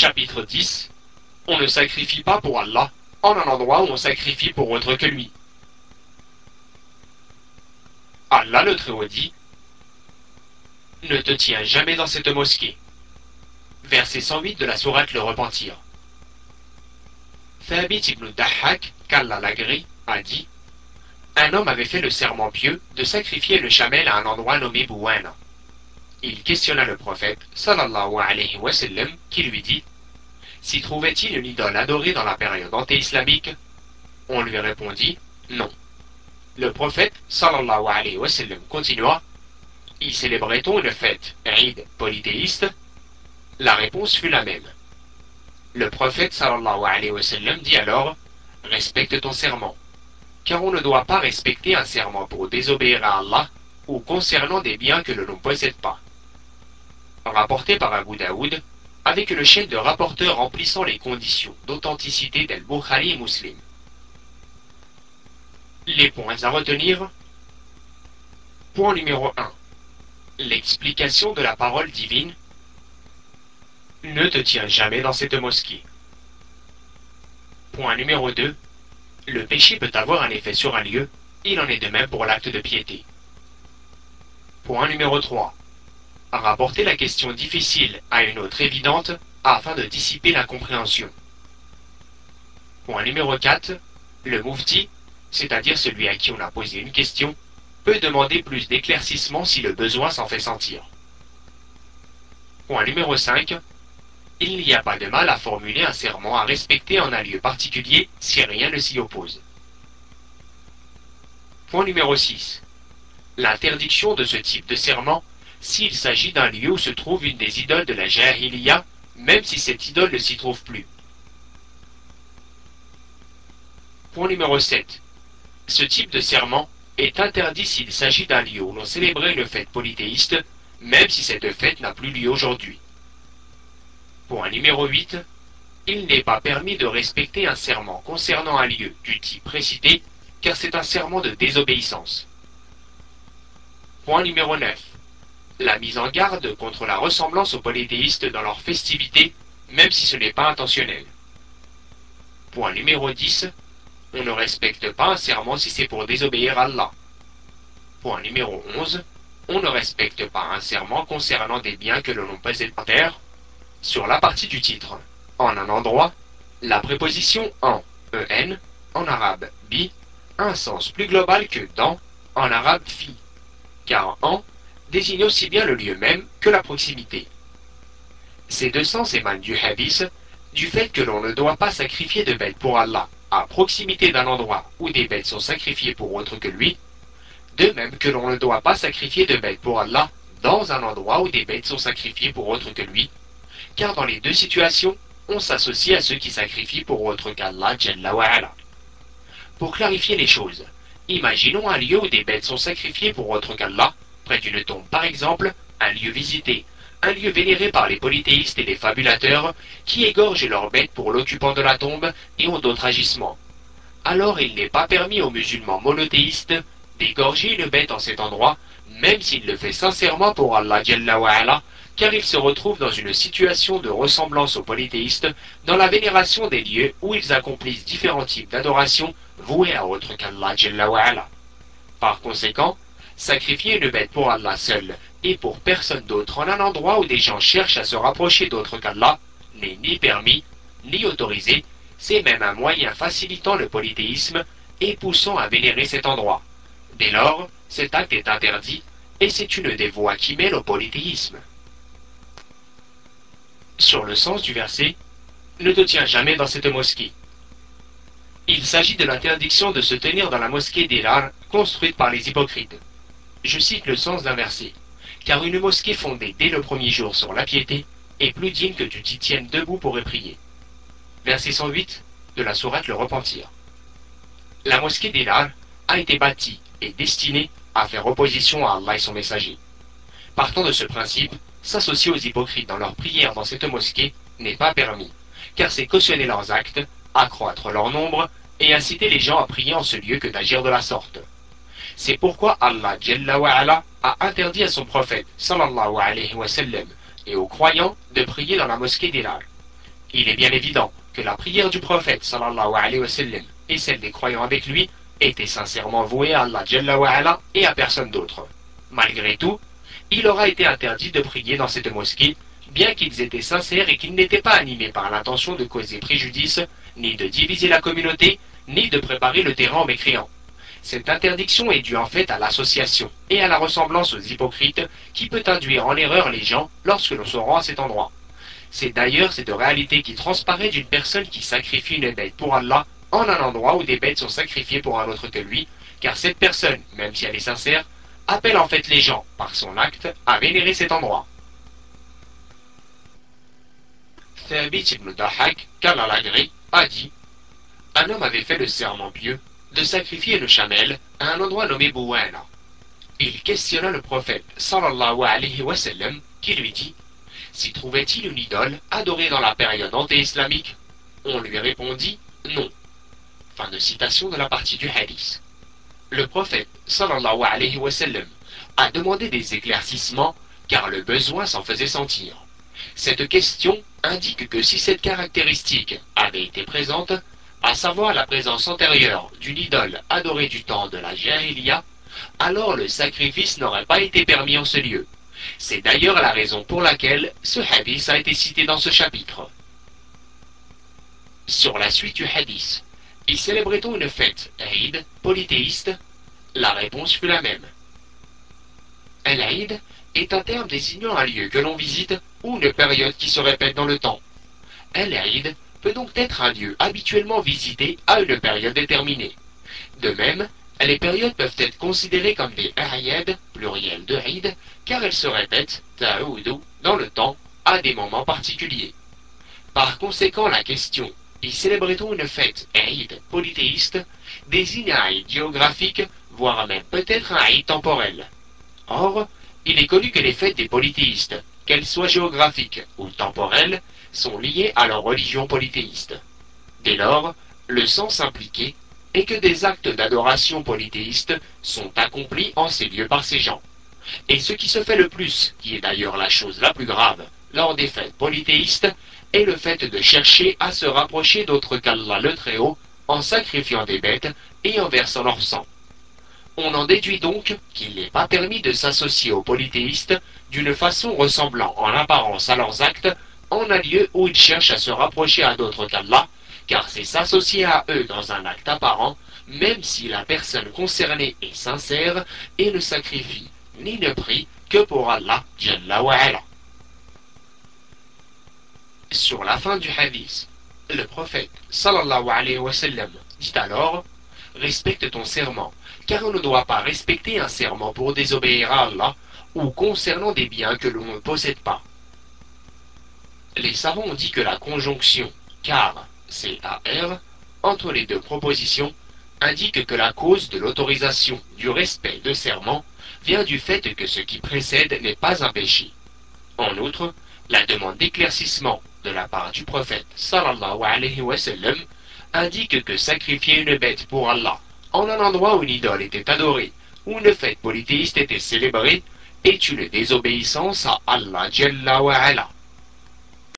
Chapitre 10 On ne sacrifie pas pour Allah en un endroit où on sacrifie pour autre que lui. Allah le Très-Haut dit Ne te tiens jamais dans cette mosquée. Verset 108 de la sourate Le Repentir. Thabit ibn Dahhak, qu'Allah l'agrée, a dit Un homme avait fait le serment pieux de sacrifier le chamel à un endroit nommé Bouwana. Il questionna le prophète, sallallahu alayhi wa qui lui dit S'y trouvait-il une idole adorée dans la période anté-islamique On lui répondit Non. Le prophète, sallallahu alayhi wa sallam, continua Y célébrait-on une fête, Eid, polythéiste? La réponse fut la même. Le prophète, sallallahu alayhi wa sallam, dit alors Respecte ton serment, car on ne doit pas respecter un serment pour désobéir à Allah ou concernant des biens que l'on ne possède pas rapporté par Abu Daoud, avec une chaîne de rapporteurs remplissant les conditions d'authenticité d'Al-Bukhari et Muslim. Les points à retenir. Point numéro 1. L'explication de la parole divine. Ne te tiens jamais dans cette mosquée. Point numéro 2. Le péché peut avoir un effet sur un lieu, il en est de même pour l'acte de piété. Point numéro 3 rapporter la question difficile à une autre évidente afin de dissiper la compréhension. Point numéro 4. Le moufti, c'est-à-dire celui à qui on a posé une question, peut demander plus d'éclaircissement si le besoin s'en fait sentir. Point numéro 5. Il n'y a pas de mal à formuler un serment à respecter en un lieu particulier si rien ne s'y oppose. Point numéro 6. L'interdiction de ce type de serment s'il s'agit d'un lieu où se trouve une des idoles de la Jahiliya, même si cette idole ne s'y trouve plus. Point numéro 7. Ce type de serment est interdit s'il s'agit d'un lieu où l'on célébrait une fête polythéiste, même si cette fête n'a plus lieu aujourd'hui. Point numéro 8. Il n'est pas permis de respecter un serment concernant un lieu du type précité, car c'est un serment de désobéissance. Point numéro 9 la mise en garde contre la ressemblance aux polythéistes dans leurs festivités, même si ce n'est pas intentionnel. Point numéro 10. On ne respecte pas un serment si c'est pour désobéir à Allah. Point numéro 11. On ne respecte pas un serment concernant des biens que l'on possède pas terre. Sur la partie du titre, en un endroit, la préposition en, en, en arabe bi, a un sens plus global que dans, en arabe fi, car en désigne aussi bien le lieu même que la proximité. Ces deux sens émanent du hadith, du fait que l'on ne doit pas sacrifier de bêtes pour Allah à proximité d'un endroit où des bêtes sont sacrifiées pour autre que lui, de même que l'on ne doit pas sacrifier de bêtes pour Allah dans un endroit où des bêtes sont sacrifiées pour autre que lui, car dans les deux situations, on s'associe à ceux qui sacrifient pour autre qu'Allah. Pour clarifier les choses, imaginons un lieu où des bêtes sont sacrifiées pour autre qu'Allah, d'une tombe par exemple, un lieu visité, un lieu vénéré par les polythéistes et les fabulateurs qui égorgent leurs bêtes pour l'occupant de la tombe et ont d'autres agissements. Alors il n'est pas permis aux musulmans monothéistes d'égorger une bête en cet endroit, même s'il le fait sincèrement pour Allah car il se retrouve dans une situation de ressemblance aux polythéistes dans la vénération des lieux où ils accomplissent différents types d'adoration voués à autre qu'Allah. Par conséquent, sacrifier une bête pour Allah seul et pour personne d'autre en un endroit où des gens cherchent à se rapprocher d'autre qu'Allah n'est ni permis ni autorisé, c'est même un moyen facilitant le polythéisme et poussant à vénérer cet endroit. Dès lors, cet acte est interdit et c'est une des voies qui mène au polythéisme. Sur le sens du verset, ne te tiens jamais dans cette mosquée. Il s'agit de l'interdiction de se tenir dans la mosquée d'Ilar construite par les hypocrites je cite le sens d'un verset, car une mosquée fondée dès le premier jour sur la piété est plus digne que tu t'y tiennes debout pour y prier. Verset 108 de la sourate Le Repentir. La mosquée d'Elal a été bâtie et destinée à faire opposition à Allah et son messager. Partant de ce principe, s'associer aux hypocrites dans leurs prières dans cette mosquée n'est pas permis, car c'est cautionner leurs actes, accroître leur nombre et inciter les gens à prier en ce lieu que d'agir de la sorte. C'est pourquoi Allah a interdit à son prophète sallallahu alayhi wa et aux croyants de prier dans la mosquée d'Ilal. Il est bien évident que la prière du prophète sallallahu alayhi wa et celle des croyants avec lui étaient sincèrement vouées à Allah Jalla et à personne d'autre. Malgré tout, il aura été interdit de prier dans cette mosquée, bien qu'ils étaient sincères et qu'ils n'étaient pas animés par l'intention de causer préjudice, ni de diviser la communauté, ni de préparer le terrain aux mécréants. Cette interdiction est due en fait à l'association et à la ressemblance aux hypocrites qui peut induire en erreur les gens lorsque l'on se rend à cet endroit. C'est d'ailleurs cette réalité qui transparaît d'une personne qui sacrifie une bête pour Allah en un endroit où des bêtes sont sacrifiées pour un autre que lui, car cette personne, même si elle est sincère, appelle en fait les gens, par son acte, à vénérer cet endroit. Thabit ibn Dahak, a dit Un homme avait fait le serment pieux de sacrifier le chamel à un endroit nommé Bouwana. Il questionna le prophète sallallahu alayhi wa qui lui dit S'y trouvait-il une idole adorée dans la période anté-islamique? On lui répondit non. Fin de citation de la partie du hadith. Le prophète sallallahu alayhi wa a demandé des éclaircissements car le besoin s'en faisait sentir. Cette question indique que si cette caractéristique avait été présente, à savoir la présence antérieure d'une idole adorée du temps de la Jahiliya, alors le sacrifice n'aurait pas été permis en ce lieu. C'est d'ailleurs la raison pour laquelle ce hadith a été cité dans ce chapitre. Sur la suite du hadith, y célébrait-on une fête, Eid, polythéiste La réponse fut la même. El-Eid est un terme désignant un lieu que l'on visite ou une période qui se répète dans le temps. El-Eid peut donc être un lieu habituellement visité à une période déterminée. De même, les périodes peuvent être considérées comme des Ayed, pluriel de Eid, car elles se répètent, dans le temps, à des moments particuliers. Par conséquent, la question y célébrait-on une fête Eid polythéiste désigne un Eid géographique, voire même peut-être un Eid temporel. Or, il est connu que les fêtes des polythéistes, qu'elles soient géographiques ou temporelles, sont liées à leur religion polythéiste. Dès lors, le sens impliqué est que des actes d'adoration polythéiste sont accomplis en ces lieux par ces gens. Et ce qui se fait le plus, qui est d'ailleurs la chose la plus grave, lors des fêtes polythéistes, est le fait de chercher à se rapprocher d'autres qu'Allah le Très-Haut en sacrifiant des bêtes et en versant leur sang. On en déduit donc qu'il n'est pas permis de s'associer aux polythéistes d'une façon ressemblant en apparence à leurs actes en un lieu où ils cherchent à se rapprocher à d'autres qu'Allah, car c'est s'associer à eux dans un acte apparent, même si la personne concernée est sincère et ne sacrifie ni ne prie que pour Allah Sur la fin du hadith, le prophète sallallahu alayhi dit alors Respecte ton serment, car on ne doit pas respecter un serment pour désobéir à Allah ou concernant des biens que l'on ne possède pas. Les savants ont dit que la conjonction car, C-A-R, entre les deux propositions, indique que la cause de l'autorisation du respect de serment vient du fait que ce qui précède n'est pas un péché. En outre, la demande d'éclaircissement de la part du prophète sallallahu alayhi wa indique que sacrifier une bête pour Allah en un endroit où une idole était adorée ou une fête polythéiste était célébrée est une désobéissance à Allah Jalla.